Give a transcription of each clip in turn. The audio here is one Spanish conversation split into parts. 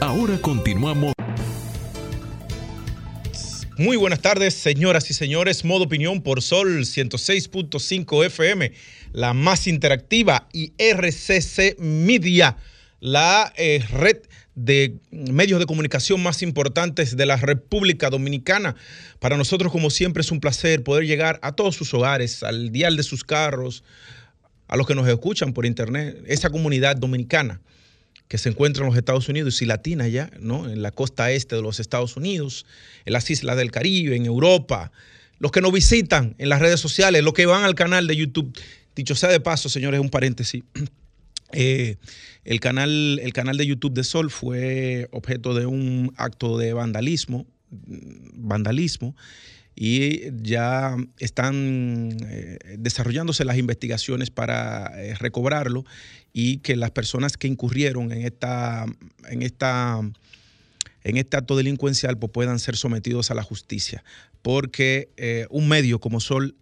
Ahora continuamos. Muy buenas tardes, señoras y señores. Modo opinión por Sol 106.5 FM, la más interactiva, y RCC Media, la eh, red de medios de comunicación más importantes de la República Dominicana. Para nosotros, como siempre, es un placer poder llegar a todos sus hogares, al dial de sus carros, a los que nos escuchan por internet, esa comunidad dominicana que se encuentra en los Estados Unidos y latina ya, ¿no? En la costa este de los Estados Unidos, en las islas del Caribe, en Europa, los que nos visitan en las redes sociales, los que van al canal de YouTube. Dicho sea de paso, señores, un paréntesis. Eh, el, canal, el canal de YouTube de Sol fue objeto de un acto de vandalismo, vandalismo y ya están eh, desarrollándose las investigaciones para eh, recobrarlo y que las personas que incurrieron en esta, en esta en este acto delincuencial pues, puedan ser sometidos a la justicia. Porque eh, un medio como Sol,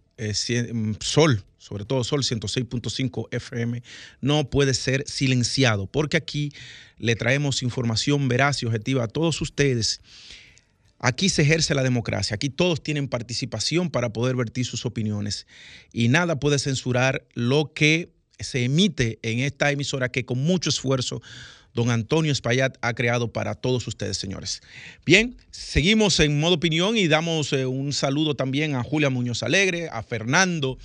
Sol, sobre todo Sol 106.5 FM, no puede ser silenciado, porque aquí le traemos información veraz y objetiva a todos ustedes Aquí se ejerce la democracia, aquí todos tienen participación para poder vertir sus opiniones y nada puede censurar lo que se emite en esta emisora que con mucho esfuerzo don Antonio Espaillat ha creado para todos ustedes, señores. Bien, seguimos en modo opinión y damos eh, un saludo también a Julia Muñoz Alegre, a Fernando,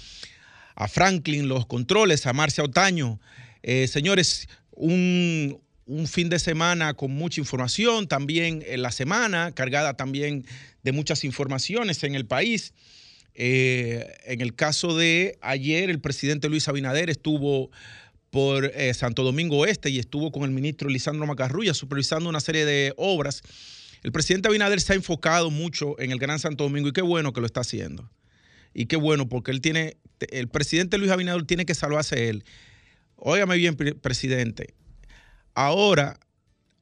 a Franklin, los controles, a Marcia Otaño. Eh, señores, un, un fin de semana con mucha información, también la semana cargada también de muchas informaciones en el país. Eh, en el caso de ayer, el presidente Luis Abinader estuvo por eh, Santo Domingo Este y estuvo con el ministro Lisandro Macarrulla supervisando una serie de obras. El presidente Abinader se ha enfocado mucho en el Gran Santo Domingo y qué bueno que lo está haciendo. Y qué bueno, porque él tiene, el presidente Luis Abinader tiene que salvarse él. Óigame bien, presidente, Ahora,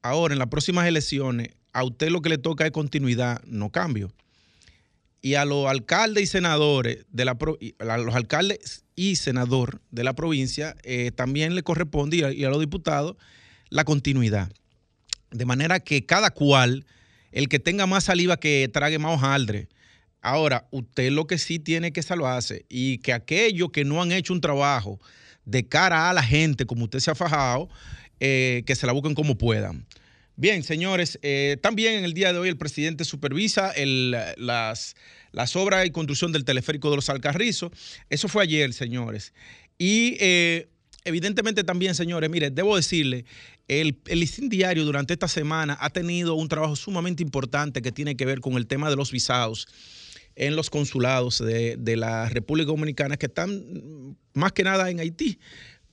ahora en las próximas elecciones, a usted lo que le toca es continuidad, no cambio. Y a los alcaldes y senadores de la los alcaldes y senador de la provincia eh, también le corresponde y a, los diputados la continuidad. De manera que cada cual, el que tenga más saliva que trague más hojaldre. Ahora, usted lo que sí tiene que salvarse y que aquellos que no han hecho un trabajo de cara a la gente, como usted se ha fajado, eh, que se la busquen como puedan. Bien, señores, eh, también en el día de hoy el presidente supervisa las, obras y construcción del teleférico de los Alcarrizos. Eso fue ayer, señores. Y eh, evidentemente también, señores, mire, debo decirle, el, el listín diario durante esta semana ha tenido un trabajo sumamente importante que tiene que ver con el tema de los visados en los consulados de, de la República Dominicana que están más que nada en Haití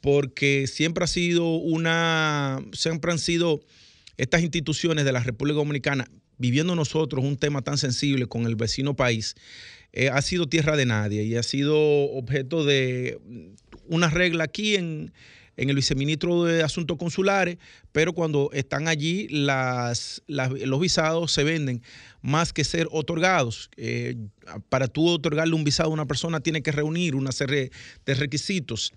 porque siempre ha sido una, siempre han sido estas instituciones de la República Dominicana, viviendo nosotros un tema tan sensible con el vecino país, eh, ha sido tierra de nadie y ha sido objeto de una regla aquí en, el viceministro de Asuntos Consulares, pero cuando están allí los visados se venden más que ser otorgados. Eh, para tú otorgarle un visado a una persona tiene que reunir una serie de requisitos.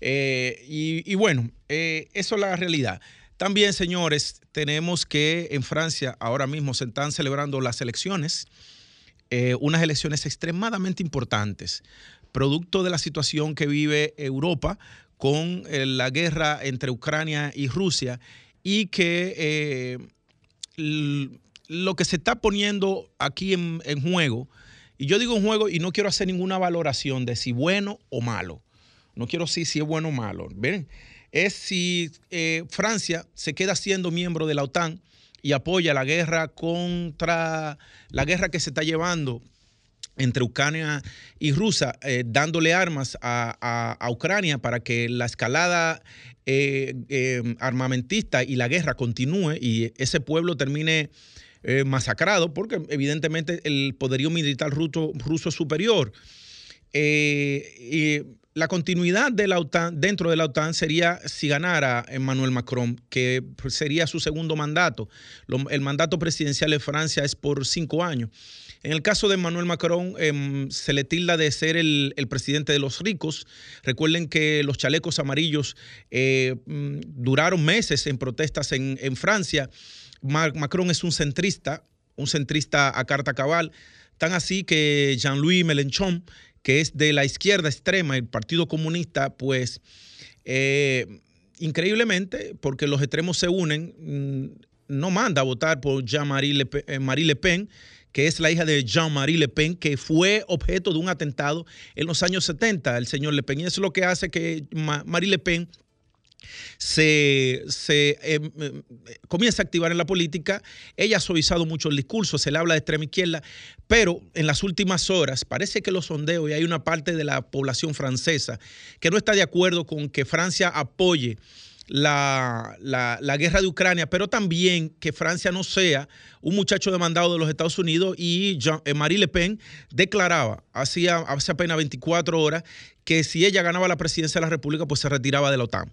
Eh, y, bueno, eh, eso es la realidad. También, señores, tenemos que en Francia ahora mismo se están celebrando las elecciones, eh, unas elecciones extremadamente importantes, producto de la situación que vive Europa con la guerra entre Ucrania y Rusia y que lo que se está poniendo aquí en, en juego, y yo digo en juego y no quiero hacer ninguna valoración de si bueno o malo, no quiero decir si es bueno o malo, ¿ven? Es si eh, Francia se queda siendo miembro de la OTAN y apoya la guerra contra la guerra que se está llevando entre Ucrania y Rusia, eh, dándole armas a, Ucrania para que la escalada armamentista y la guerra continúe y ese pueblo termine masacrado, porque evidentemente el poderío militar ruso, ruso es superior. y la continuidad de la OTAN, dentro de la OTAN sería si ganara Emmanuel Macron, que sería su segundo mandato. el mandato presidencial de Francia es por cinco años. En el caso de Emmanuel Macron, em, se le tilda de ser el, presidente de los ricos. Recuerden que los chalecos amarillos eh, mm, duraron meses en protestas en, en Francia. Macron es un centrista, un centrista a carta cabal, tan así que Jean-Louis Mélenchon que es de la izquierda extrema, el Partido Comunista, pues eh, increíblemente, porque los extremos se unen, mm, no manda a votar por Jean-Marie Le, eh, Le Pen, que es la hija de Jean-Marie Le Pen, que fue objeto de un atentado en los años 70, el señor Le Pen. Y eso es lo que hace que Marie Le Pen se, em, em, comienza a activar en la política. Ella ha suavizado mucho el discurso, se le habla de extrema izquierda, pero en las últimas horas parece que los sondeos, y hay una parte de la población francesa que no está de acuerdo con que Francia apoye la, guerra de Ucrania, pero también que Francia no sea un muchacho demandado de los Estados Unidos y eh, Marie Le Pen declaraba hacía, hace apenas 24 horas que si ella ganaba la presidencia de la República, pues se retiraba de la OTAN.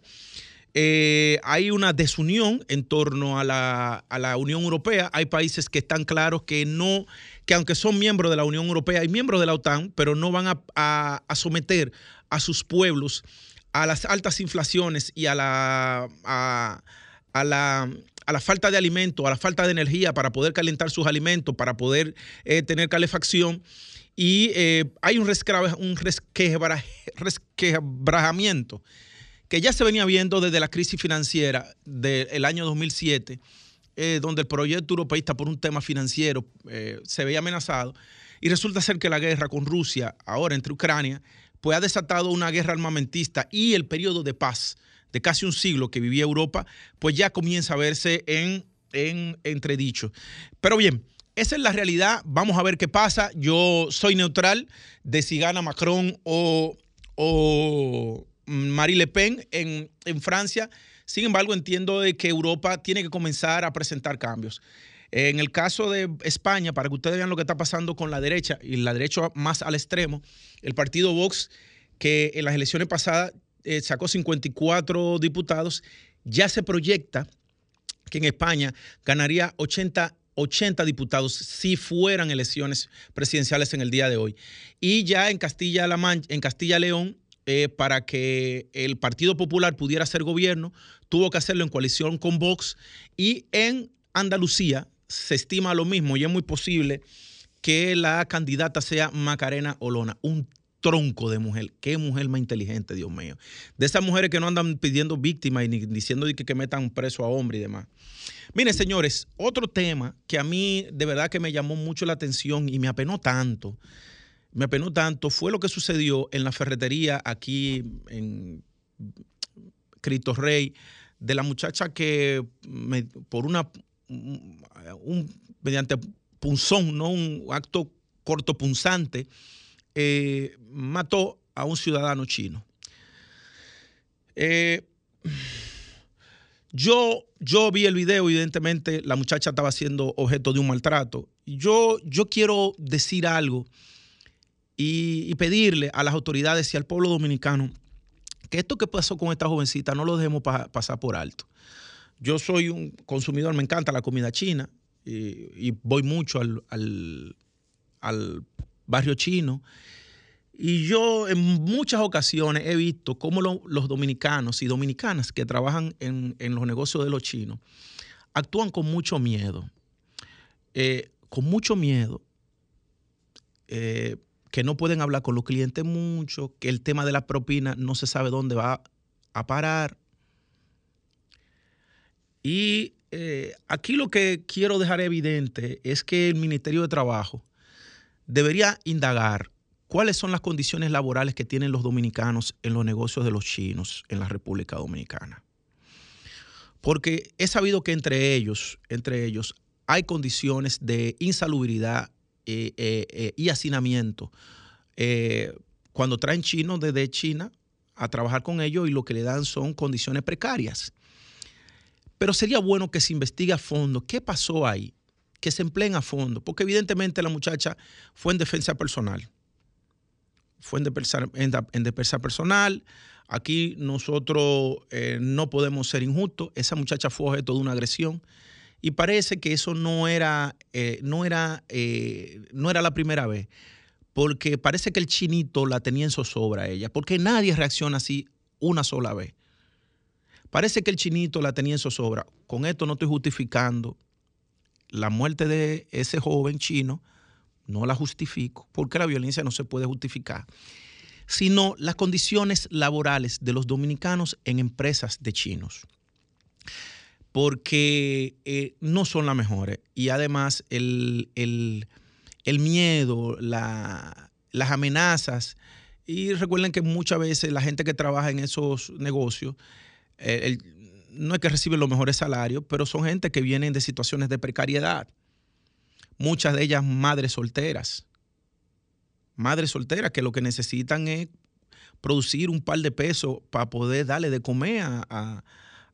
Eh, hay una desunión en torno a la, Unión Europea. Hay países que están claros que no, que aunque son miembros de la Unión Europea y miembros de la OTAN, pero no van a, someter a sus pueblos a las altas inflaciones y a la, a, la, a la falta de alimento, a la falta de energía para poder calentar sus alimentos, para poder eh, tener calefacción. Y eh, hay un, un resquebrajamiento que ya se venía viendo desde la crisis financiera del año 2007, eh, donde el proyecto europeísta por un tema financiero se veía amenazado, y resulta ser que la guerra con Rusia, ahora entre Ucrania, pues ha desatado una guerra armamentista y el periodo de paz de casi un siglo que vivía Europa, pues ya comienza a verse en, en entredicho. Pero bien, esa es la realidad. Vamos a ver qué pasa. Yo soy neutral de si gana Macron o, o, Marie Le Pen en, Francia. Sin embargo, entiendo de que Europa tiene que comenzar a presentar cambios. En el caso de España, para que ustedes vean lo que está pasando con la derecha y la derecha más al extremo, el partido Vox, que en las elecciones pasadas eh, sacó 54 diputados, ya se proyecta que en España ganaría 80 80 diputados si fueran elecciones presidenciales en el día de hoy. Y ya en Castilla-La Mancha, en Castilla-León, eh, para que el Partido Popular pudiera ser gobierno, tuvo que hacerlo en coalición con Vox y en Andalucía se estima lo mismo y es muy posible que la candidata sea Macarena Olona, un tronco de mujer. Qué mujer más inteligente, Dios mío. De esas mujeres que no andan pidiendo víctimas y diciendo que, que metan preso a hombre y demás. Miren, señores, otro tema que a mí de verdad que me llamó mucho la atención y me apenó tanto me apenó tanto fue lo que sucedió en la ferretería aquí en Cristo Rey, de la muchacha que por una, un, mediante punzón, no un acto cortopunzante, eh, mató a un ciudadano chino. Eh, yo, yo vi el video, evidentemente la muchacha estaba siendo objeto de un maltrato. Yo, yo quiero decir algo y, pedirle a las autoridades y al pueblo dominicano que esto que pasó con esta jovencita no lo dejemos pasar por alto. Yo soy un consumidor, me encanta la comida china y, voy mucho al, barrio chino. Y yo en muchas ocasiones he visto cómo los dominicanos y dominicanas que trabajan en, los negocios de los chinos actúan con mucho miedo. Eh, con mucho miedo. Eh, que no pueden hablar con los clientes mucho, que el tema de la propina no se sabe dónde va a parar. Y eh, aquí lo que quiero dejar evidente es que el Ministerio de Trabajo debería indagar cuáles son las condiciones laborales que tienen los dominicanos en los negocios de los chinos en la República Dominicana. Porque he sabido que entre ellos, entre ellos, hay condiciones de insalubridad y hacinamiento. cuando traen chinos desde China a trabajar con ellos y lo que le dan son condiciones precarias. Pero sería bueno que se investigue a fondo qué pasó ahí, que se empleen a fondo, porque evidentemente la muchacha fue en defensa personal. Fue en defensa, personal. Aquí nosotros eh, no podemos ser injustos. Esa muchacha fue objeto de una agresión. Y parece que eso no era, eh, no era, eh, no era la primera vez porque parece que el chinito la tenía en zozobra a ella, porque nadie reacciona así una sola vez. Parece que el chinito la tenía en zozobra. Con esto no estoy justificando la muerte de ese joven chino, no la justifico, porque la violencia no se puede justificar, sino las condiciones laborales de los dominicanos en empresas de chinos porque eh, no son las mejores. Y además el, el miedo, las amenazas. Y recuerden que muchas veces la gente que trabaja en esos negocios, eh, no es que reciben los mejores salarios, pero son gente que vienen de situaciones de precariedad. Muchas de ellas madres solteras. Madres solteras que lo que necesitan es producir un par de pesos para poder darle de comer a,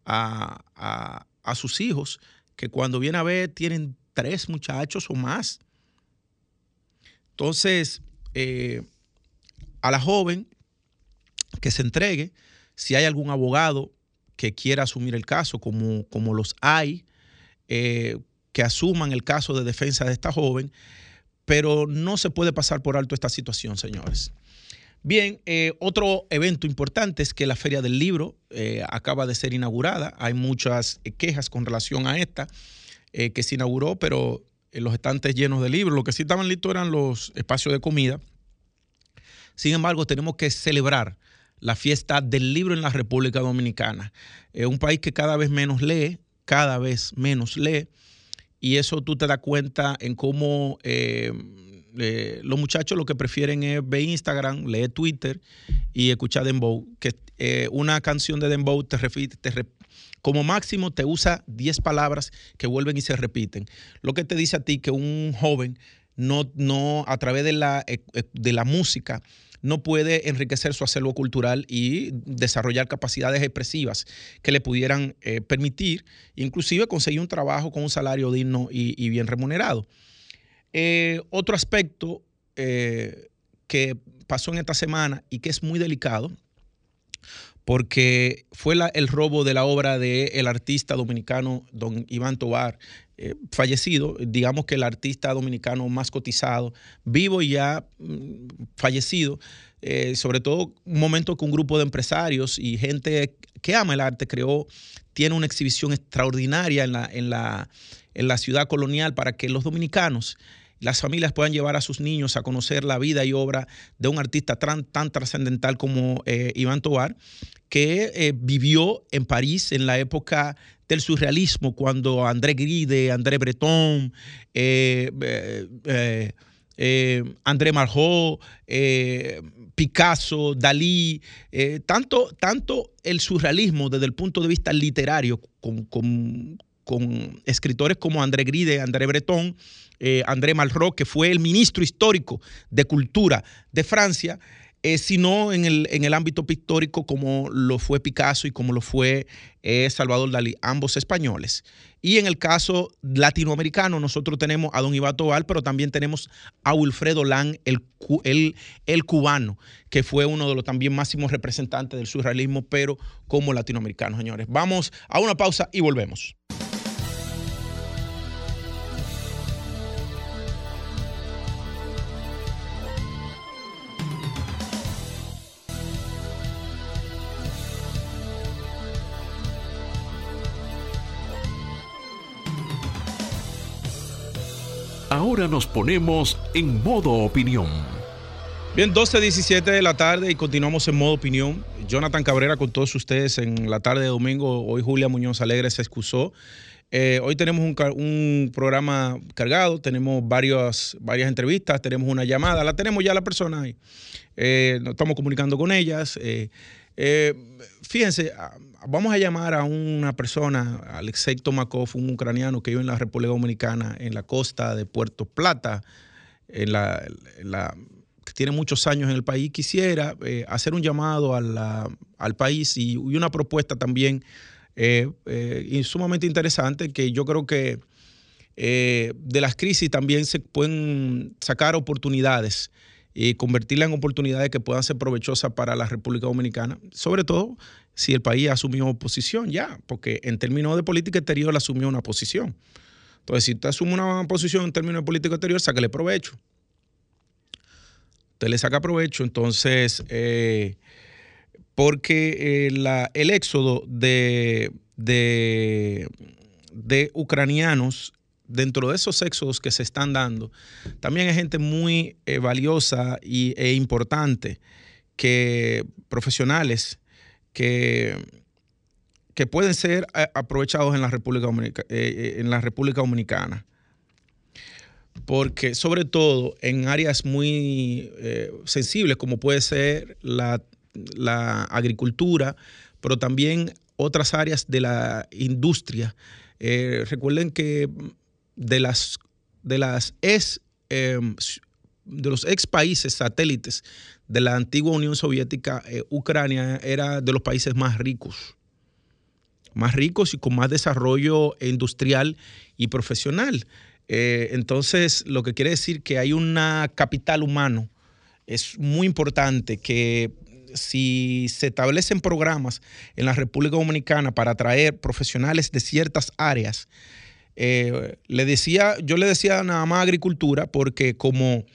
a sus hijos, que cuando vienen a ver tienen tres muchachos o más. Entonces, eh, a la joven que se entregue, si hay algún abogado que quiera asumir el caso, como, como los hay, eh, que asuman el caso de defensa de esta joven, pero no se puede pasar por alto esta situación, señores. Bien, eh, otro evento importante es que la Feria del Libro acaba de ser inaugurada. Hay muchas quejas con relación a esta que se inauguró, pero los estantes llenos de libros. Lo que sí estaban listos eran los espacios de comida. Sin embargo, tenemos que celebrar la fiesta del libro en la República Dominicana. Es un país que cada vez menos lee, cada vez menos lee, y eso tú te das cuenta en cómo eh, eh, los muchachos lo que prefieren es ver Instagram, leer Twitter y escuchar Dembow, que eh, una canción de Dembow te, te, como máximo te usa 10 palabras que vuelven y se repiten. Lo que te dice a ti que un joven no, no a través de la, eh, de la música no puede enriquecer su acervo cultural y desarrollar capacidades expresivas que le pudieran eh, permitir inclusive conseguir un trabajo con un salario digno y, bien remunerado. otro aspecto que pasó en esta semana y que es muy delicado porque fue el robo de la obra del artista dominicano don Iván Tobar, eh, fallecido, digamos que el artista dominicano más cotizado, vivo y ya mm, fallecido, eh, sobre todo un momento que un grupo de empresarios y gente que ama el arte creó, tiene una exhibición extraordinaria en la, en la, en la ciudad colonial para que los dominicanos las familias puedan llevar a sus niños a conocer la vida y obra de un artista tan, trascendental como eh, Iván Tobar que eh, vivió en París en la época del surrealismo, cuando André Gride, André Breton, eh, André Marjot, Picasso, Dalí, tanto, tanto el surrealismo desde el punto de vista literario, con, con escritores como André Gride, André Breton, André Malraux, que fue el ministro histórico de Cultura de Francia, eh, sino en el, en el ámbito pictórico como lo fue Picasso y como lo fue eh, Salvador Dalí, ambos españoles. Y en el caso latinoamericano, nosotros tenemos a don Iván Tobal, pero también tenemos a Wilfredo Lang, el, el, el cubano, que fue uno de los también máximos representantes del surrealismo, pero como latinoamericano, señores. Vamos a una pausa y volvemos. Ahora nos ponemos en modo opinión. Bien, 12.17 de la tarde y continuamos en modo opinión. Jonathan Cabrera con todos ustedes en la tarde de domingo. Hoy Julia Muñoz Alegre se excusó. Eh, hoy tenemos un, programa cargado, tenemos varias, varias entrevistas, tenemos una llamada, la tenemos ya la persona ahí. Eh, nos estamos comunicando con ellas. Eh, fíjense, vamos a llamar a una persona, Alexei Tomakov, un ucraniano que vive en la República Dominicana, en la costa de Puerto Plata, que tiene muchos años en el país, quisiera eh, hacer un llamado al país y, una propuesta también y sumamente interesante que yo creo que de las crisis también se pueden sacar oportunidades y convertirla en oportunidades que puedan ser provechosas para la República Dominicana, sobre todo si el país asumió posición ya, porque en términos de política exterior asumió una posición. Entonces, si usted asume una posición en términos de política exterior, sáquele provecho. Usted le saca provecho, entonces, eh, porque eh, el éxodo de, de, de ucranianos dentro de esos éxodos que se están dando, también hay gente muy eh, valiosa y, e importante, que profesionales que, que pueden ser eh, aprovechados en la República, eh, en la República Dominicana. Porque sobre todo en áreas muy sensibles como puede ser la, la agricultura, pero también otras áreas de la industria. recuerden que de las, de las ex, em, de los ex países satélites de la antigua Unión Soviética, eh, Ucrania era de los países más ricos, más ricos y con más desarrollo industrial y profesional. Eh, entonces, lo que quiere decir que hay una capital humano. Es muy importante que si se establecen programas en la República Dominicana para atraer profesionales de ciertas áreas, eh, le decía, yo le decía nada más agricultura porque como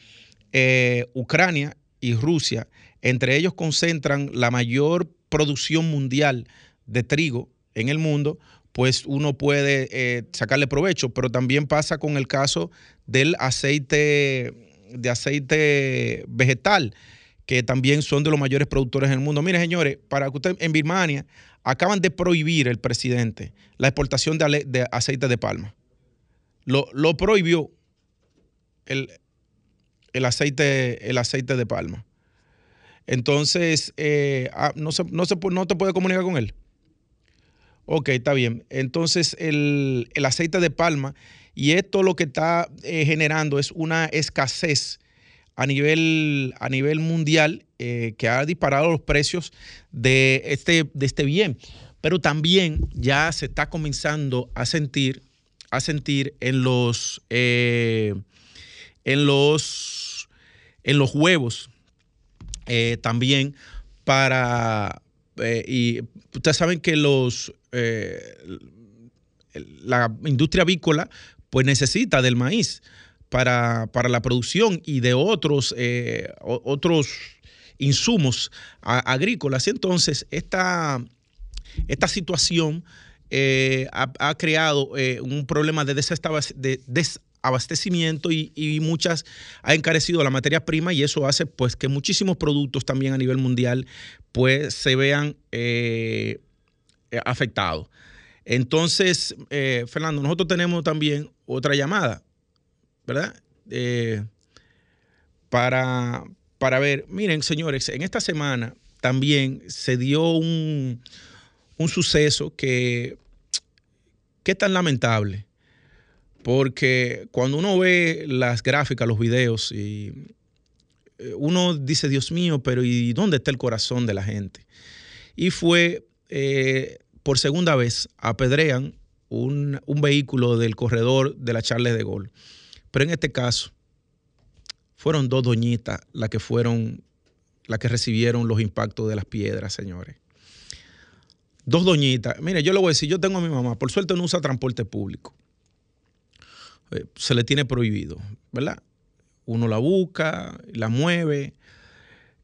eh, Ucrania y Rusia, entre ellos concentran la mayor producción mundial de trigo en el mundo, pues uno puede eh, sacarle provecho, pero también pasa con el caso del aceite, de aceite vegetal, que también son de los mayores productores en el mundo. Mire, señores, para que usted, en Birmania acaban de prohibir el presidente la exportación de, aceite de palma. Lo, prohibió el, aceite, el aceite de palma. Entonces, eh, ah, no, se, no, no te puede comunicar con él. Ok, está bien. Entonces, el, aceite de palma, y esto lo que está eh, generando es una escasez a nivel, a nivel mundial eh, que ha disparado los precios de este, de este bien. Pero también ya se está comenzando a sentir, a sentir en los, eh, en los, en los huevos eh, también para, y ustedes saben que los, la industria avícola pues necesita del maíz para, la producción y de otros, eh, otros insumos agrícolas. Entonces, esta, esta situación eh, ha, creado eh, un problema de, desabastecimiento y, muchas ha encarecido la materia prima y eso hace pues que muchísimos productos también a nivel mundial pues se vean afectados. Entonces, Fernando, nosotros tenemos también otra llamada. ¿Verdad? Eh, para, para ver, miren, señores, en esta semana también se dio un, suceso que, que es tan lamentable, porque cuando uno ve las gráficas, los videos, y eh, uno dice, Dios mío, pero ¿y dónde está el corazón de la gente? Y fue, eh, por segunda vez, apedrean un, un, vehículo del corredor de la Charles de Gaulle. Pero en este caso, fueron dos doñitas las que fueron, las que recibieron los impactos de las piedras, señores. Dos doñitas. Mire, yo le voy a decir, yo tengo a mi mamá, por suerte no usa transporte público. Eh, se le tiene prohibido, ¿verdad? Uno la busca, la mueve.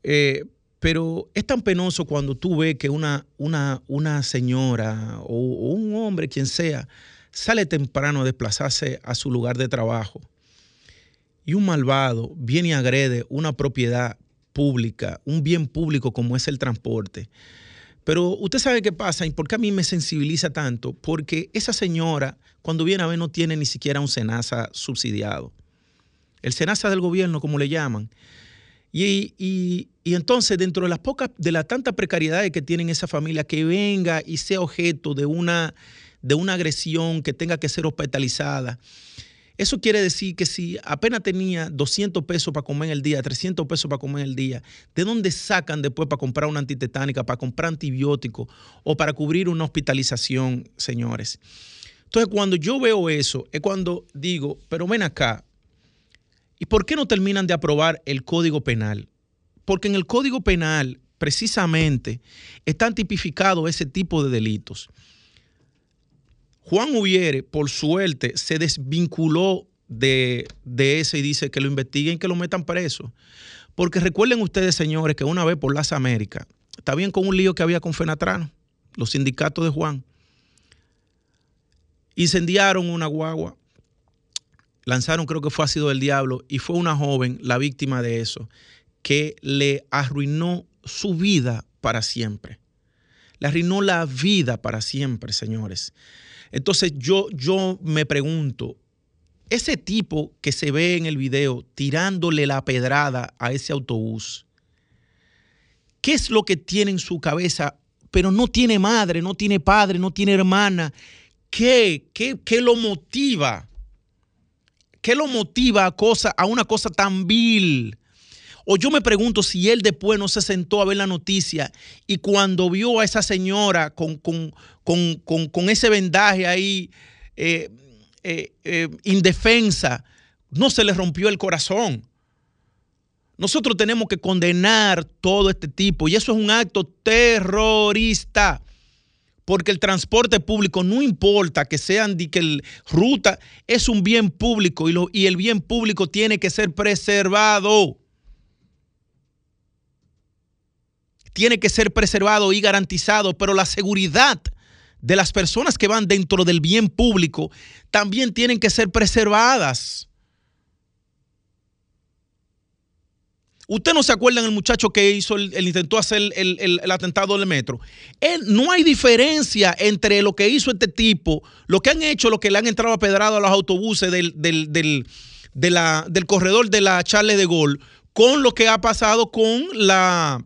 Eh, pero es tan penoso cuando tú ves que una, una, una señora o, un hombre, quien sea, sale temprano a desplazarse a su lugar de trabajo y un malvado viene y agrede una propiedad pública, un bien público como es el transporte. Pero usted sabe qué pasa y por qué a mí me sensibiliza tanto, porque esa señora, cuando viene a ver, no tiene ni siquiera un SENASA subsidiado. El SENASA del gobierno, como le llaman. Y, y, entonces, dentro de las pocas, de la tanta precariedad que tienen esa familia, que venga y sea objeto de una, de una agresión, que tenga que ser hospitalizada, Eso quiere decir que si apenas tenía 200 pesos para comer en el día, 300 pesos para comer en el día, ¿de dónde sacan después para comprar una antitetánica, para comprar antibióticos o para cubrir una hospitalización, señores? Entonces, cuando yo veo eso, es cuando digo, pero ven acá, ¿y por qué no terminan de aprobar el Código Penal? Porque en el Código Penal, precisamente, están tipificados ese tipo de delitos. Juan Hubiere, por suerte, se desvinculó de, ese y dice que lo investiguen que lo metan preso. Porque recuerden ustedes, señores, que una vez por las Américas, está bien con un lío que había con Fenatrano, los sindicatos de Juan, incendiaron una guagua, lanzaron creo que fue ácido del diablo y fue una joven la víctima de eso, que le arruinó su vida para siempre. Le arruinó la vida para siempre, señores. Entonces yo, yo me pregunto, ese tipo que se ve en el video tirándole la pedrada a ese autobús, ¿qué es lo que tiene en su cabeza? Pero no tiene madre, no tiene padre, no tiene hermana. ¿Qué, qué, qué lo motiva? ¿Qué lo motiva a, cosa, a una cosa tan vil? O yo me pregunto si él después no se sentó a ver la noticia y cuando vio a esa señora con, con, ese vendaje ahí eh, eh, eh, indefensa, no se le rompió el corazón. Nosotros tenemos que condenar todo este tipo y eso es un acto terrorista. Porque el transporte público no importa que sean que ruta, es un bien público y, lo, y el bien público tiene que ser preservado. Tiene que ser preservado y garantizado, pero la seguridad de las personas que van dentro del bien público también tienen que ser preservadas. Usted no se acuerda del muchacho que hizo el, intentó hacer el, atentado del metro. no hay diferencia entre lo que hizo este tipo, lo que han hecho, lo que le han entrado a pedrado a los autobuses del, del corredor de la Charles de Gaulle, con lo que ha pasado con la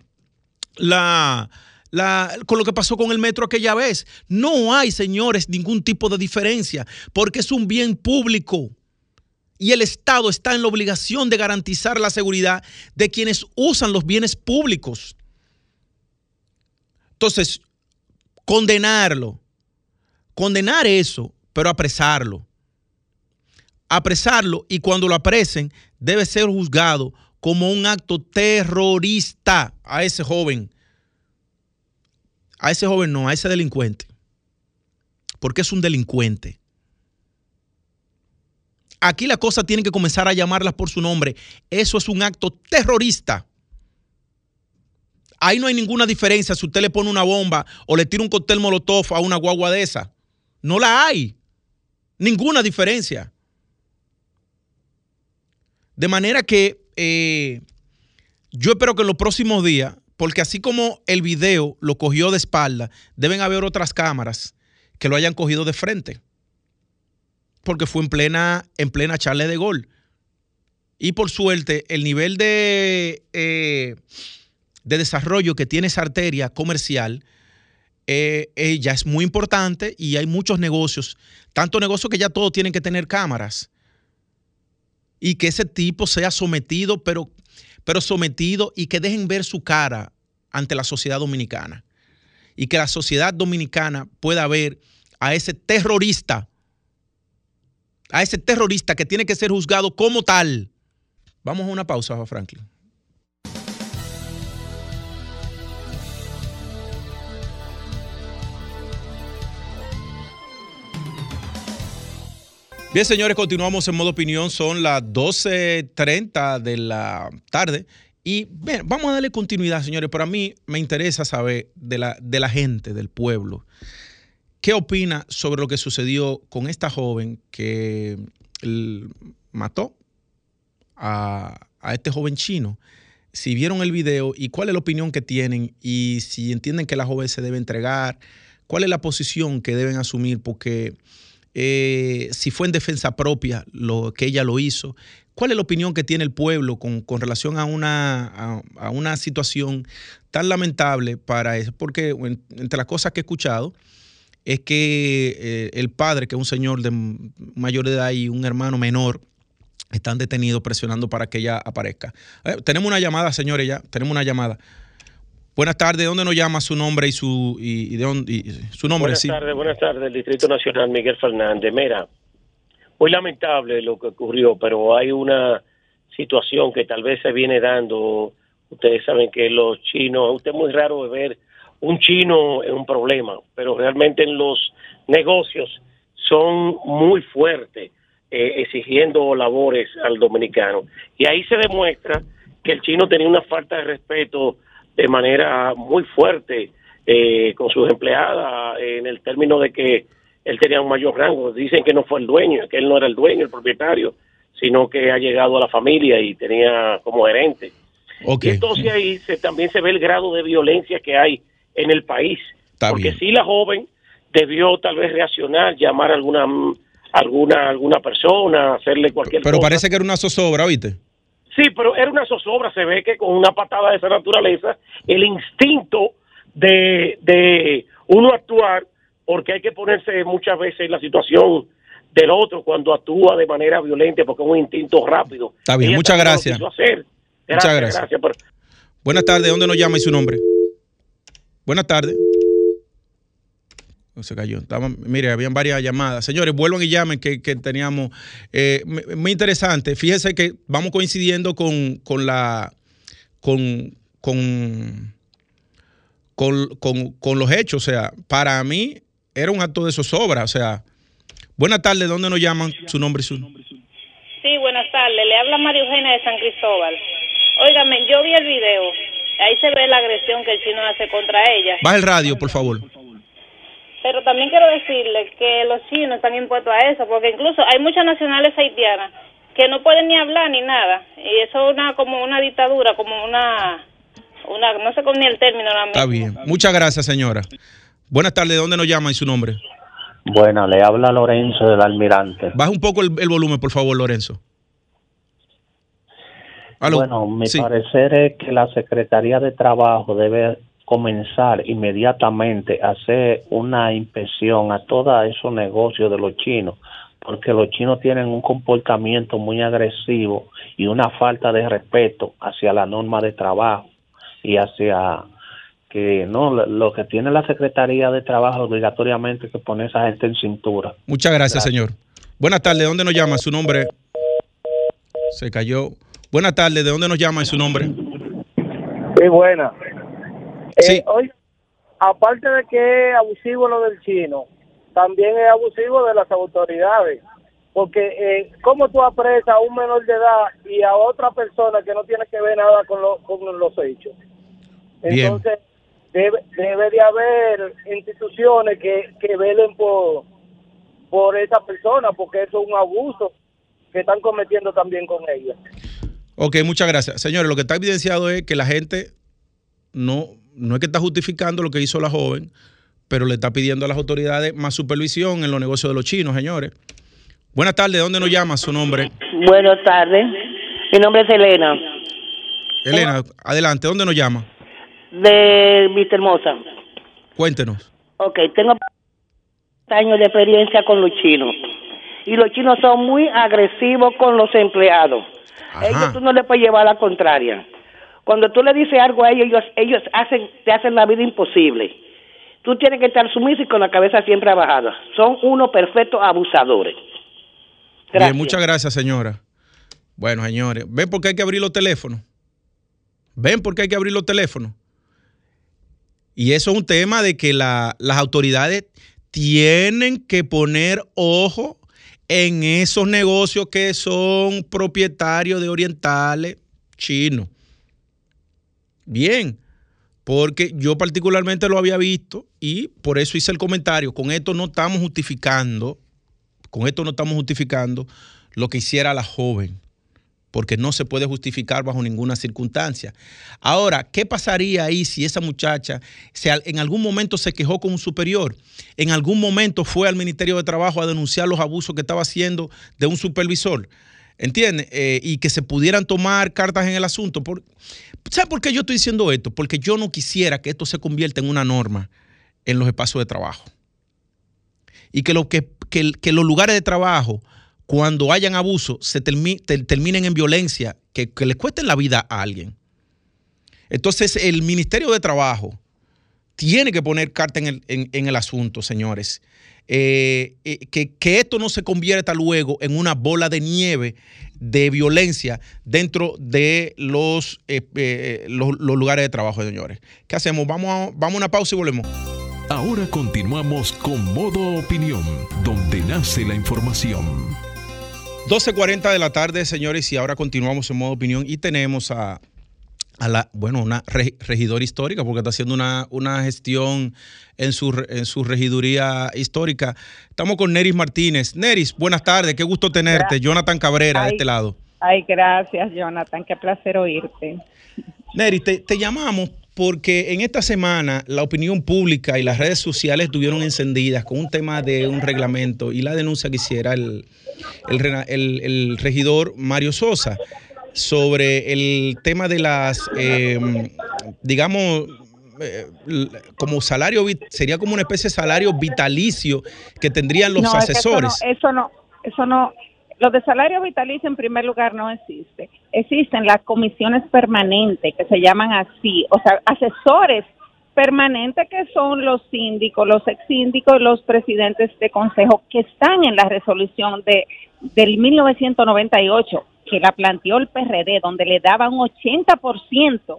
la, con lo que pasó con el metro aquella vez. No hay, señores, ningún tipo de diferencia, porque es un bien público. Y el Estado está en la obligación de garantizar la seguridad de quienes usan los bienes públicos. Entonces, condenarlo, condenar eso, pero apresarlo. Apresarlo y cuando lo apresen debe ser juzgado como un acto terrorista a ese joven. A ese joven no, a ese delincuente. Porque es un delincuente. Aquí la cosa tiene que comenzar a llamarlas por su nombre. Eso es un acto terrorista. Ahí no hay ninguna diferencia si usted le pone una bomba o le tira un cóctel molotov a una guagua de esa. No la hay. Ninguna diferencia. De manera que eh, yo espero que en los próximos días, porque así como el video lo cogió de espalda, deben haber otras cámaras que lo hayan cogido de frente. Porque fue en plena, en plena charla de gol. Y por suerte, el nivel de, eh, de desarrollo que tiene esa arteria comercial eh, ya es muy importante y hay muchos negocios, tanto negocios que ya todos tienen que tener cámaras y que ese tipo sea sometido, pero, pero sometido y que dejen ver su cara ante la sociedad dominicana. Y que la sociedad dominicana pueda ver a ese terrorista, a ese terrorista que tiene que ser juzgado como tal. Vamos a una pausa, Franklin. Bien, señores, continuamos en modo opinión. Son las 12.30 de la tarde. Y vamos a darle continuidad, señores. Pero a mí me interesa saber de la, de la gente, del pueblo. ¿Qué opina sobre lo que sucedió con esta joven que mató a, a este joven chino? Si vieron el video y cuál es la opinión que tienen y si entienden que la joven se debe entregar, cuál es la posición que deben asumir, porque eh, si fue en defensa propia lo que ella lo hizo. ¿Cuál es la opinión que tiene el pueblo con, relación a una, a, una situación tan lamentable para eso? Porque entre las cosas que he escuchado es que eh, el padre, que es un señor de mayor edad y un hermano menor, están detenidos presionando para que ella aparezca. Eh, tenemos una llamada, señores, ya, tenemos una llamada. Buenas tardes, ¿de dónde nos llama su nombre y su, y, de dónde, su nombre? Buenas tardes, buenas tardes, el Distrito Nacional Miguel Fernández. Mira, muy lamentable lo que ocurrió, pero hay una situación que tal vez se viene dando. Ustedes saben que los chinos, usted es muy raro ver un chino en un problema, pero realmente en los negocios son muy fuertes eh, exigiendo labores al dominicano. Y ahí se demuestra que el chino tenía una falta de respeto de manera muy fuerte eh, con sus empleadas en el término de que él tenía un mayor rango. Dicen que no fue el dueño, que él no era el dueño, el propietario, sino que ha llegado a la familia y tenía como gerente. entonces ahí se, también se ve el grado de violencia que hay en el país. porque si la joven debió tal vez reaccionar, llamar a alguna alguna alguna persona, hacerle cualquier Pero parece que era una zozobra, ¿viste? Sí, pero era una zozobra, se ve que con una patada de esa naturaleza, el instinto de, de uno actuar, porque hay que ponerse muchas veces en la situación del otro cuando actúa de manera violenta, porque es un instinto rápido. Está bien, muchas gracias. muchas gracias. Buenas tardes, ¿dónde nos llama y su nombre? Buenas tardes. Se cayó. mire, habían varias llamadas. Señores, vuelvan y llamen que, teníamos. Eh, muy interesante. Fíjense que vamos coincidiendo con, con la. Con, con, con, los hechos. O sea, para mí era un acto de zozobra. O sea, buenas tardes. ¿Dónde nos llaman? Su nombre y su. Sí, buenas tardes. Le habla María Eugenia de San Cristóbal. Óigame, yo vi el video Ahí se ve la agresión que el chino hace contra ella. Baja el radio, por favor. Pero también quiero decirle que los chinos están impuestos a eso, porque incluso hay muchas nacionales haitianas que no pueden ni hablar ni nada. Y eso es una, como una dictadura, como una, una no sé cómo ni el término ahora Está bien. Muchas gracias, señora. Buenas tardes. ¿De dónde nos llama y su nombre? Bueno, le habla Lorenzo del Almirante. Baja un poco el volumen, por favor, Lorenzo. Bueno, mi parecer es que la Secretaría de Trabajo debe comenzar inmediatamente a hacer una inspección a todos esos negocios de los chinos, porque los chinos tienen un comportamiento muy agresivo y una falta de respeto hacia la norma de trabajo y hacia que no lo que tiene la Secretaría de Trabajo obligatoriamente que poner esa gente en cintura. Muchas gracias, señor. Buenas tardes, ¿dónde nos llama? Su nombre se cayó. Buenas tardes, ¿de dónde nos llama y su nombre? Sí, buena. Sí. Eh, hoy, aparte de que es abusivo lo del chino, también es abusivo de las autoridades. Porque, eh, ¿cómo tú apresas a un menor de edad y a otra persona que no tiene que ver nada con, con los hechos? Entonces, debe, debe de haber instituciones que, que velen por, por esa persona, porque eso es un abuso que están cometiendo también con ella. Ok, muchas gracias. Señores, lo que está evidenciado es que la gente no, no es que está justificando lo que hizo la joven, pero le está pidiendo a las autoridades más supervisión en los negocios de los chinos, señores. Buenas tardes, ¿de dónde nos llama su nombre? Buenas tardes, mi nombre es Elena. Elena, adelante, ¿dónde nos llama? De Vista Hermosa. Cuéntenos. Ok, tengo años de experiencia con los chinos. Y los chinos son muy agresivos con los empleados. Ellos tú no le puedes llevar la contraria. Cuando tú le dices algo a ellos, ellos, ellos hacen, te hacen la vida imposible. Tú tienes que estar sumiso y con la cabeza siempre bajada. Son unos perfectos abusadores. Bien, muchas gracias, señora. Bueno, señores, ¿ven por qué hay que abrir los teléfonos? ¿Ven por qué hay que abrir los teléfonos? Y eso es un tema de que las autoridades tienen que poner ojo en esos negocios que son propietarios de orientales chinos. Bien, porque yo particularmente lo había visto y por eso hice el comentario. Con esto no estamos justificando, con esto no estamos justificando lo que hiciera la joven porque no se puede justificar bajo ninguna circunstancia. Ahora, ¿qué pasaría ahí si esa muchacha en algún momento se quejó con un superior? En algún momento fue al Ministerio de Trabajo a denunciar los abusos que estaba haciendo de un supervisor. ¿Entiendes? Eh, y que se pudieran tomar cartas en el asunto. Por, ¿Sabes por qué yo estoy diciendo esto? Porque yo no quisiera que esto se convierta en una norma en los espacios de trabajo. y que, lo que, que, los lugares de trabajo, cuando hayan abuso, se terminen en violencia, que, que les cuesten la vida a alguien. Entonces, el Ministerio de Trabajo tiene que poner carta en el, en, el asunto, señores. Eh, eh, que, que, esto no se convierta luego en una bola de nieve de violencia dentro de los, eh, los, lugares de trabajo, señores. ¿Qué hacemos? Vamos a, vamos a una pausa y volvemos. Ahora continuamos con Modo Opinión, donde nace la información. 12.40 de la tarde, señores, y ahora continuamos en Modo Opinión y tenemos a a la, bueno, una regidora histórica, porque está haciendo una, una gestión en su, en su regiduría histórica. Estamos con Neris Martínez. Neris, buenas tardes, qué gusto tenerte. Jonathan Cabrera, de este lado. Ay, gracias, Jonathan, qué placer oírte. Neris, te, te llamamos porque en esta semana la opinión pública y las redes sociales estuvieron encendidas con un tema de un reglamento y la denuncia que hiciera el, el, el regidor Mario Sosa sobre el tema de las, em, digamos, eh, como salario, sería como una especie de salario vitalicio que tendrían los asesores. eso, no, eso no, lo de salario vitalicio en primer lugar no existe. Existen las comisiones permanentes que se llaman así, o sea, asesores permanentes que son los síndicos, los ex síndicos, los presidentes de consejo que están en la resolución de del 1998 que la planteó el PRD, donde le daba un 80%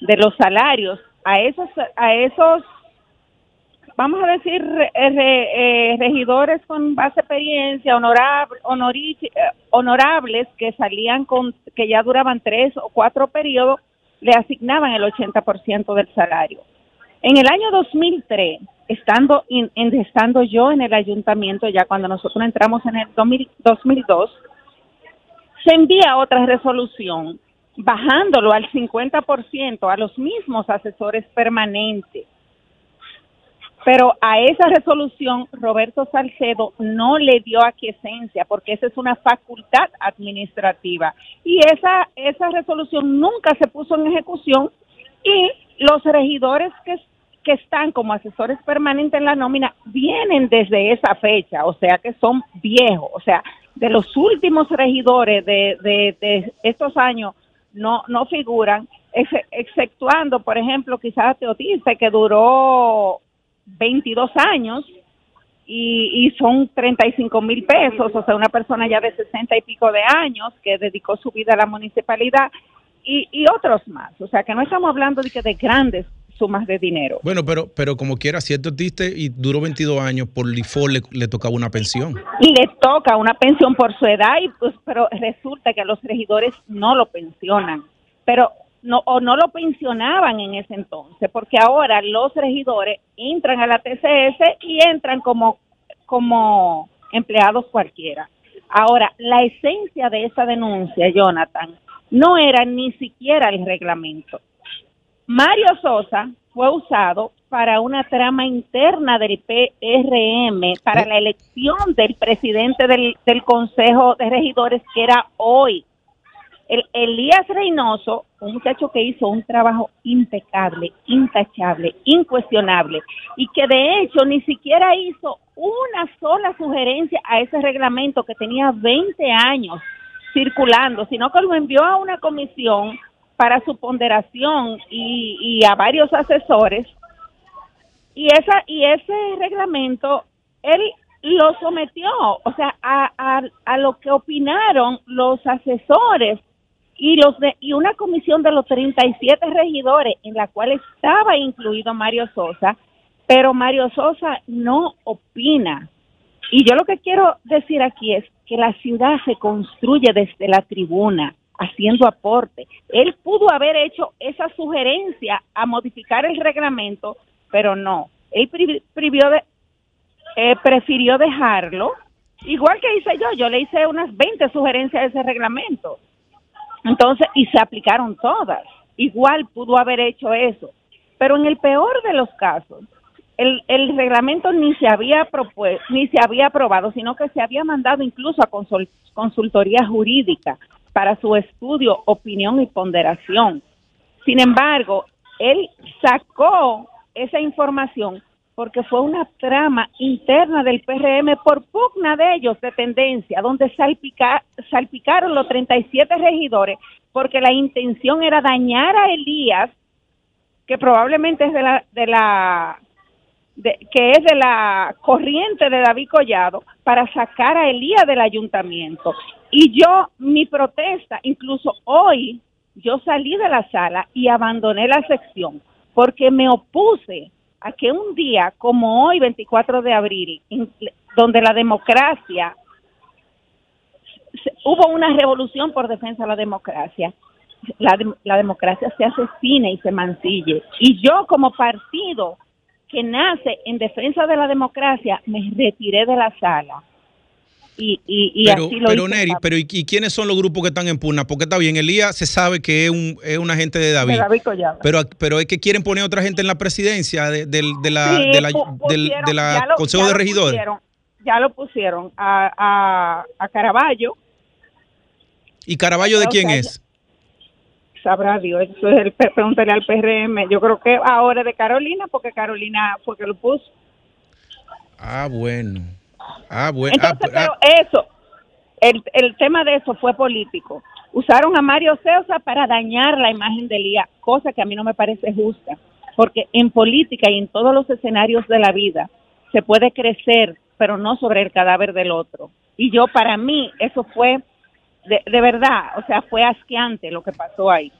de los salarios a esos, a esos vamos a decir, eh, regidores con base experiencia, honorable, eh, honorables que salían con, que ya duraban tres o cuatro periodos, le asignaban el 80% del salario. En el año 2003, estando, estando yo en el ayuntamiento, ya cuando nosotros entramos en el 2002, se envía otra resolución bajándolo al 50% a los mismos asesores permanentes. Pero a esa resolución Roberto Salcedo no le dio aquiescencia porque esa es una facultad administrativa y esa esa resolución nunca se puso en ejecución y los regidores que que están como asesores permanentes en la nómina vienen desde esa fecha, o sea que son viejos, o sea, de los últimos regidores de, de, estos años no, no figuran, exceptuando, por ejemplo, quizás Teotice, que duró 22 años y, y son 35 mil pesos, o sea, una persona ya de 60 y pico de años que dedicó su vida a la municipalidad y, y otros más. O sea, que no estamos hablando de, que de grandes sumas de dinero. Bueno, pero pero como quiera, cierto diste y duró 22 años, por default le, tocaba una pensión. Y le toca una pensión por su edad, y pues, pero resulta que los regidores no lo pensionan. Pero no, o no lo pensionaban en ese entonces, porque ahora los regidores entran a la TCS y entran como, como empleados cualquiera. Ahora, la esencia de esa denuncia, Jonathan, no era ni siquiera el reglamento. Mario Sosa fue usado para una trama interna del PRM para la elección del presidente del, Consejo de Regidores, que era hoy. El, Elías Reynoso, un muchacho que hizo un trabajo impecable, intachable, incuestionable, y que de hecho ni siquiera hizo una sola sugerencia a ese reglamento que tenía 20 años circulando, sino que lo envió a una comisión para su ponderación y, a varios asesores. Y, esa, y ese reglamento, él lo sometió, o sea, a, a, lo que opinaron los asesores y los de, y una comisión de los 37 regidores en la cual estaba incluido Mario Sosa, pero Mario Sosa no opina. Y yo lo que quiero decir aquí es que la ciudad se construye desde la tribuna haciendo aporte. Él pudo haber hecho esa sugerencia a modificar el reglamento, pero no. Él eh, prefirió dejarlo, igual que hice yo, yo le hice unas 20 sugerencias a ese reglamento. Entonces, y se aplicaron todas. Igual pudo haber hecho eso. Pero en el peor de los casos, el, reglamento ni se había ni se había aprobado, sino que se había mandado incluso a consultoría jurídica para su estudio, opinión y ponderación. Sin embargo, él sacó esa información porque fue una trama interna del PRM por pugna de ellos de tendencia, donde salpicaron los 37 regidores, porque la intención era dañar a Elías, que probablemente es de la, de la que es de la corriente de David Collado, para sacar a Elías del ayuntamiento. Y yo, mi protesta, incluso hoy, yo salí de la sala y abandoné la sección, porque me opuse a que un día como hoy, 24 de abril, donde la democracia, hubo una revolución por defensa de la democracia, la, la democracia se asesine y se mancille. Y yo como partido que nace en defensa de la democracia, me retiré de la sala. Y, y, pero, así lo pero Neri, pero ¿y, quiénes son los grupos que están en pugna? Porque está bien, Elías se sabe que es un, es un agente de David. pero, pero es que quieren poner otra gente en la presidencia de, de, de la, de la, de la Consejo de Regidores. ya lo pusieron a, a, a Caraballo. ¿Y Caraballo de quién es? sabrá Dios, eso es el, pregúntale al PRM. Yo creo que ahora de Carolina, porque Carolina fue que lo puso. Ah, bueno. Ah, bueno. Entonces, ah, pero eso, el, el tema de eso fue político. Usaron a Mario Ceusa para dañar la imagen de Lía, cosa que a mí no me parece justa, porque en política y en todos los escenarios de la vida se puede crecer, pero no sobre el cadáver del otro. Y yo, para mí, eso fue de, verdad, o sea, fue asqueante lo que pasó ahí.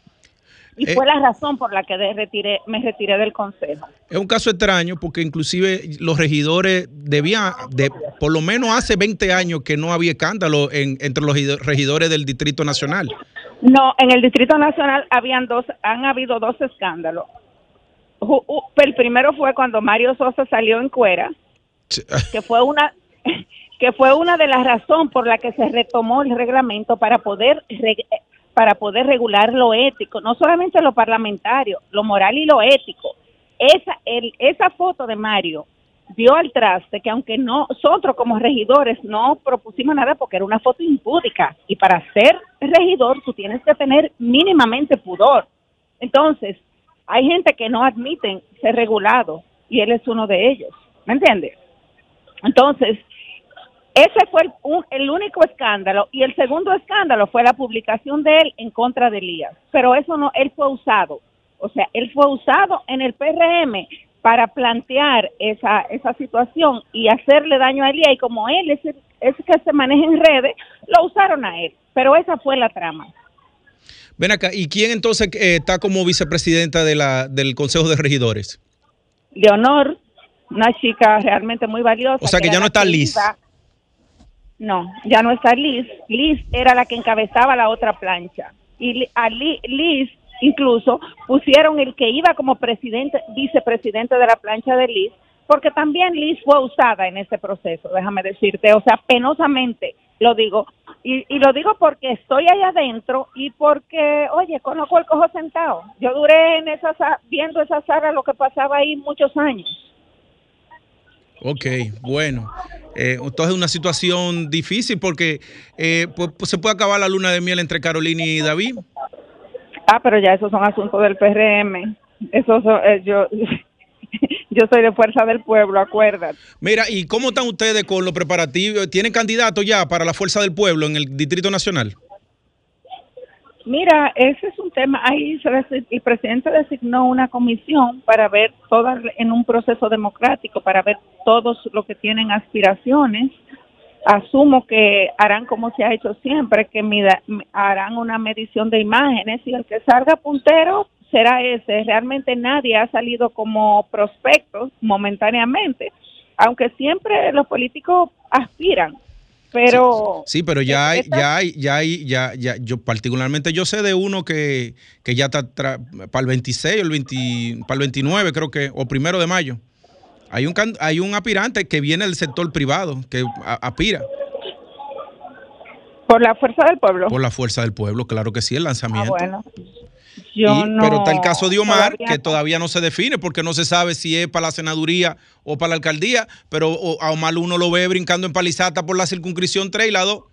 Y fue eh, la razón por la que retiré, me retiré del consejo. Es un caso extraño porque inclusive los regidores debían, de, por lo menos hace 20 años que no había escándalo entre los regidores del Distrito Nacional. No, en el Distrito Nacional habían dos, han habido dos escándalos. El primero fue cuando Mario Sosa salió en cuera, que fue una que fue una de las razones por la que se retomó el reglamento para poder para poder regular lo ético, no solamente lo parlamentario, lo moral y lo ético. Esa el, esa foto de Mario dio al traste que aunque no nosotros como regidores no propusimos nada porque era una foto impúdica y para ser regidor tú tienes que tener mínimamente pudor. Entonces, hay gente que no admiten ser regulado y él es uno de ellos, ¿me entiendes? Entonces, ese fue el, único escándalo. Y el segundo escándalo fue la publicación de él en contra de Elías. Pero eso no, él fue usado. O sea, él fue usado en el PRM para plantear esa, esa situación y hacerle daño a Elías. Y como él es, es que se maneja en redes, lo usaron a él. Pero esa fue la trama. Ven acá, ¿y quién entonces eh, está como vicepresidenta de la, del Consejo de Regidores? Leonor, una chica realmente muy valiosa. O sea que, ya no está Liz. No, ya no está Liz. Liz era la que encabezaba la otra plancha. Y a Liz incluso pusieron el que iba como presidente, vicepresidente de la plancha de Liz, porque también Liz fue usada en ese proceso, déjame decirte, o sea, penosamente lo digo. Y, lo digo porque estoy ahí adentro y porque, oye, conozco el cojo sentado. Yo duré en esa, viendo esa sala lo que pasaba ahí muchos años. Ok, bueno. Eh, entonces es una situación difícil porque eh, pues, se puede acabar la luna de miel entre Carolina y David. Ah, pero ya esos son asuntos del PRM. Eso eh, yo, yo soy de Fuerza del Pueblo, acuérdate. Mira, ¿y cómo están ustedes con los preparativos? ¿Tienen candidatos ya para la Fuerza del Pueblo en el Distrito Nacional? Mira, ese es un tema. Ahí el presidente designó una comisión para ver todas en un proceso democrático, para ver todos los que tienen aspiraciones. Asumo que harán como se ha hecho siempre, que harán una medición de imágenes y el que salga puntero será ese. Realmente nadie ha salido como prospectos momentáneamente, aunque siempre los políticos aspiran pero sí, pero ya hay, ya hay, ya hay, ya, ya, yo particularmente yo sé de uno que, que ya está para el 26 o el 20, para el 29 creo que, o primero de mayo. Hay un hay un aspirante que viene del sector privado, que aspira. Por la fuerza del pueblo. Por la fuerza del pueblo, claro que sí, el lanzamiento. Ah, bueno. Pero está el caso de Omar, que todavía no se define porque no se sabe si es para la senaduría o para la alcaldía, pero a Omar uno lo ve brincando en palizata por la circunscripción 3 y la 2.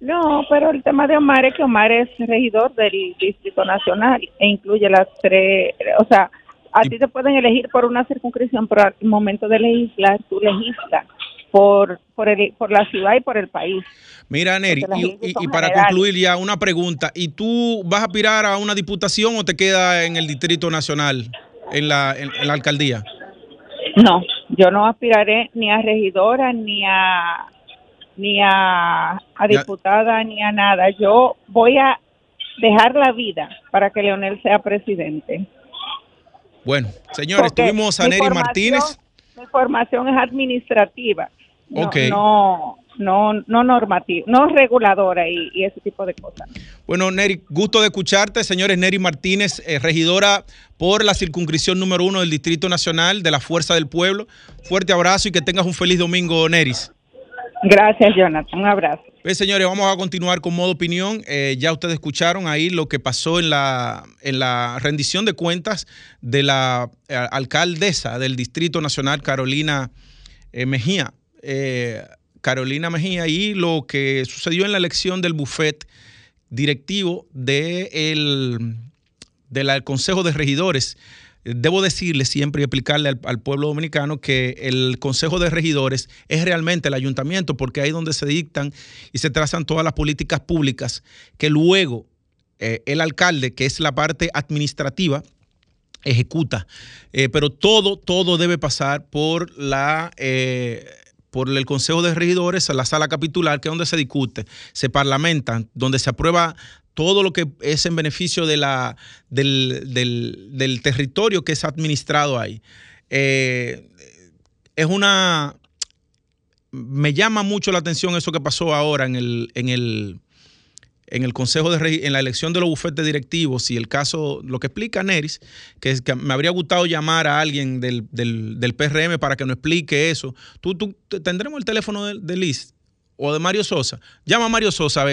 No, pero el tema de Omar es que Omar es regidor del Distrito Nacional e incluye las tres, o sea, A ti te pueden elegir por una circunscripción, pero al momento de legislar, tú legislas por, por, el, por la ciudad y por el país. Mira, Neri, y, para concluir ya una pregunta, ¿y tú vas a aspirar a una diputación o te queda en el Distrito Nacional, en la, en, la alcaldía? No, yo no aspiraré ni a regidora, ni a ni a, a diputada, ni a nada. Yo voy a dejar la vida para que Leonel sea presidente. Bueno, señores, tuvimos a Neri Martínez. Mi formación es administrativa no, no, no normativa, no reguladora y, ese tipo de cosas. Bueno, Neri, gusto de escucharte, señores. Neri Martínez, eh, regidora por la circunscripción número uno del Distrito Nacional de la Fuerza del Pueblo. Fuerte abrazo y que tengas un feliz domingo, Neris. Gracias, Jonathan. Un abrazo. Pues, señores, vamos a continuar con modo opinión. Eh, ya ustedes escucharon ahí lo que pasó en la, en la rendición de cuentas de la eh, alcaldesa del Distrito Nacional, Carolina Mejía. Eh, Carolina Mejía y lo que sucedió en la elección del buffet directivo de del Consejo de Regidores. Debo decirle siempre y explicarle al, pueblo dominicano que el Consejo de Regidores es realmente el ayuntamiento porque ahí donde se dictan y se trazan todas las políticas públicas que luego eh, el alcalde, que es la parte administrativa, ejecuta. Eh, pero todo, todo debe pasar por la por el Consejo de Regidores a la sala capitular, que es donde se discute, se parlamenta, donde se aprueba todo lo que es en beneficio de la, del, territorio que es administrado ahí. Eh, es una... Me llama mucho la atención eso que pasó ahora en el, en el, en el Consejo de en la elección de los bufetes directivos y el caso, lo que explica Neris, que, me habría gustado llamar a alguien del, PRM para que nos explique eso. Tú, tú tendremos el teléfono de, Liz o de Mario Sosa. Llama a Mario Sosa,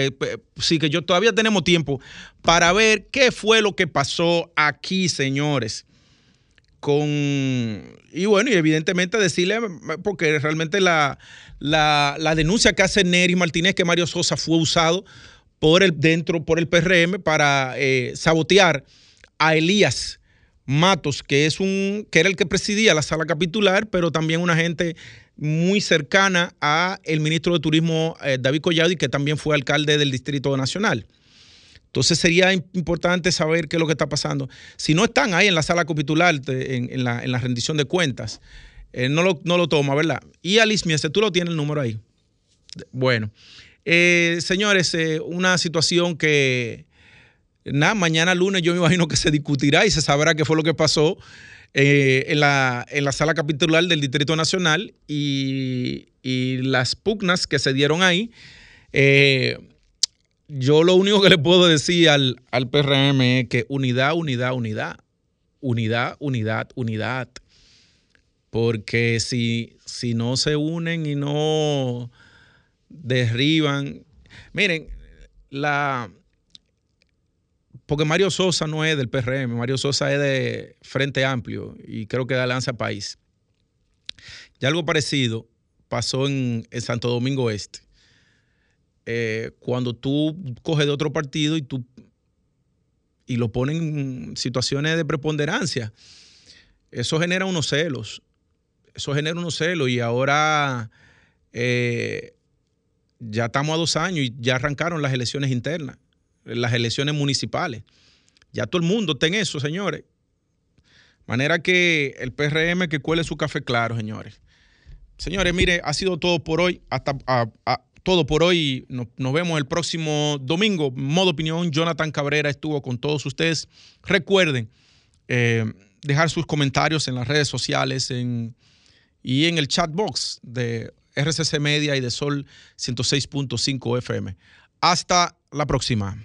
sí que yo todavía tenemos tiempo para ver qué fue lo que pasó aquí, señores. Con y bueno, y evidentemente decirle, porque realmente la, la, la denuncia que hace Neris Martínez que Mario Sosa fue usado por el, dentro por el PRM para eh, sabotear a Elías Matos, que es un que era el que presidía la sala capitular, pero también una gente muy cercana a el ministro de Turismo eh, David Collado y que también fue alcalde del Distrito Nacional. Entonces sería importante saber qué es lo que está pasando. Si no están ahí en la sala capitular, en, la, rendición de cuentas, eh, no, lo, no lo toma, ¿verdad? Y Alice Miese, tú lo tienes el número ahí. Bueno, eh, señores, eh, una situación que nada, mañana lunes yo me imagino que se discutirá y se sabrá qué fue lo que pasó eh, en, la, en, la, sala capitular del Distrito Nacional y, las pugnas que se dieron ahí. yo lo único que le puedo decir al, al PRM es que unidad, unidad, unidad. Unidad, unidad, unidad. Porque si, si no se unen y no derriban. Miren, la. Porque Mario Sosa no es del PRM, Mario Sosa es de Frente Amplio y creo que de Alianza País. Y algo parecido pasó en, Santo Domingo Este. Eh, cuando tú coges de otro partido y tú y lo ponen en situaciones de preponderancia, eso genera unos celos. Eso genera unos celos y ahora eh, ya estamos a dos años y ya arrancaron las elecciones internas, las elecciones municipales. Ya todo el mundo está en eso, señores. Manera que el PRM que cuele su café claro, señores. Señores, mire, ha sido todo por hoy. Hasta todo por hoy. Nos, vemos el próximo domingo. Modo opinión, Jonathan Cabrera estuvo con todos ustedes. Recuerden eh, dejar sus comentarios en las redes sociales y en el chat box de RCC Media y de Sol 106.5 FM. Hasta la próxima.